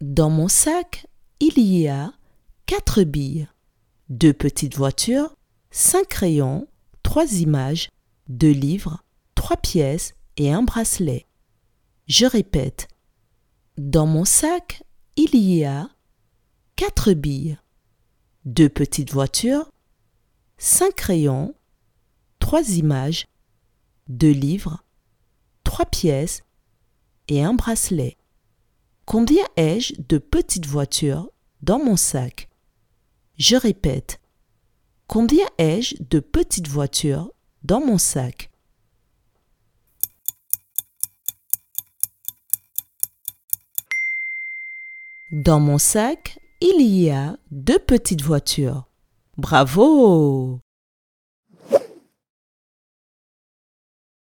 Dans mon sac, il y a quatre billes, deux petites voitures, cinq crayons, trois images, deux livres, trois pièces et un bracelet. Je répète. Dans mon sac, il y a quatre billes, deux petites voitures, cinq crayons, trois images, deux livres, trois pièces et un bracelet. Combien ai-je de petites voitures dans mon sac? Je répète. Combien ai-je de petites voitures dans mon sac? Dans mon sac, il y a deux petites voitures. Bravo